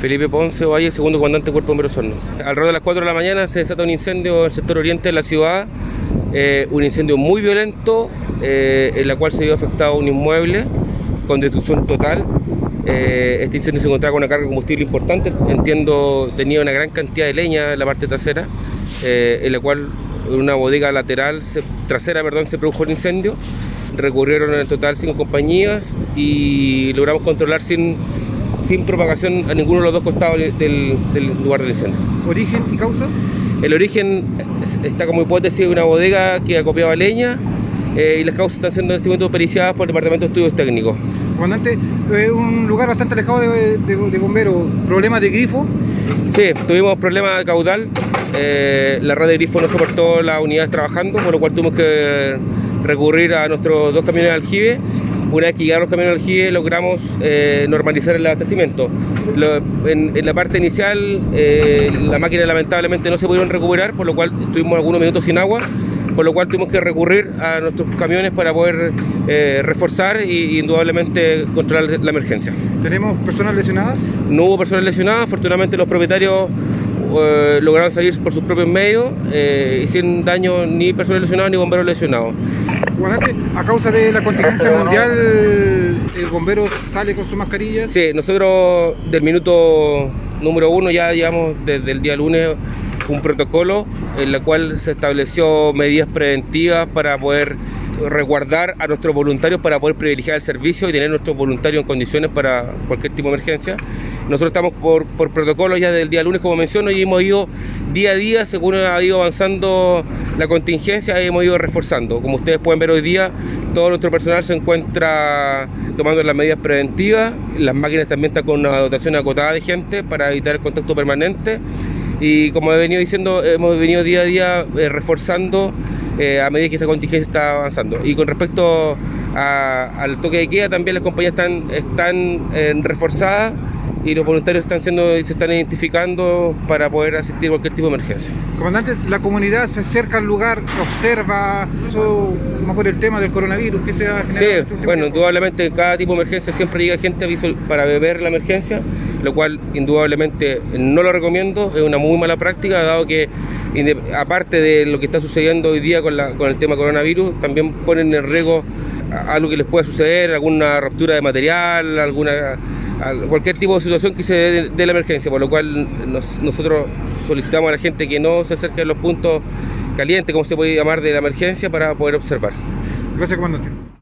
Felipe Ponce Valle, segundo comandante Cuerpo de Bomberos Horno. Alrededor de las 4 de la mañana se desata un incendio en el sector oriente de la ciudad, eh, un incendio muy violento, eh, en la cual se vio afectado un inmueble con destrucción total. Eh, este incendio se encontraba con una carga de combustible importante, entiendo tenía una gran cantidad de leña en la parte trasera, en la cual una bodega lateral, trasera, perdón, se produjo el incendio. Recurrieron en total cinco compañías y logramos controlar sin sin propagación a ninguno de los dos costados del, lugar del incendio. ¿Origen y causa? El origen está como hipótesis de una bodega que acopiaba leña eh, y las causas están siendo en este momento periciadas por el Departamento de Estudios Técnicos. Comandante, es un lugar bastante alejado de, bomberos. ¿Problemas de grifo? Sí, tuvimos problemas de caudal. Eh, la red de grifo no soportó las unidades trabajando, por lo cual tuvimos que recurrir a nuestros dos camiones de aljibe una vez que llegaron los camiones aljibe logramos eh, normalizar el abastecimiento. en, la parte inicial eh, la máquina lamentablemente no se pudieron recuperar, por lo cual estuvimos algunos minutos sin agua, por lo cual tuvimos que recurrir a nuestros camiones para poder eh, reforzar e indudablemente controlar la emergencia. ¿Tenemos personas lesionadas? No hubo personas lesionadas, afortunadamente los propietarios lograron salir por sus propios medios y sin daño ni personas lesionadas ni bomberos lesionados a causa de la contingencia mundial, ¿el bombero sale con su mascarilla? Sí, nosotros del minuto número uno ya llevamos desde el día lunes un protocolo en el cual se estableció medidas preventivas para poder resguardar a nuestros voluntarios para poder privilegiar el servicio y tener nuestros voluntarios en condiciones para cualquier tipo de emergencia. Nosotros estamos por, por protocolo ya desde el día lunes, como menciono, y hemos ido día a día, según ha ido avanzando la contingencia, hemos ido reforzando. Como ustedes pueden ver hoy día, todo nuestro personal se encuentra tomando las medidas preventivas, las máquinas también están con una dotación acotada de gente para evitar el contacto permanente y como he venido diciendo, hemos venido día a día eh, reforzando eh, a medida que esta contingencia está avanzando. Y con respecto al toque de queda, también las compañías están, están eh, reforzadas y los voluntarios están siendo, se están identificando para poder asistir a cualquier tipo de emergencia. Comandante, la comunidad se acerca al lugar, observa, eso más por el tema del coronavirus que se ha Sí, bueno, indudablemente cada tipo de emergencia siempre llega gente para beber la emergencia, lo cual indudablemente no lo recomiendo, es una muy mala práctica, dado que aparte de lo que está sucediendo hoy día con, la, con el tema coronavirus, también ponen en riesgo algo que les pueda suceder, alguna ruptura de material, alguna cualquier tipo de situación que se dé de, la emergencia, por lo cual nosotros solicitamos a la gente que no se acerque a los puntos calientes, como se puede llamar, de la emergencia para poder observar. Gracias, comandante.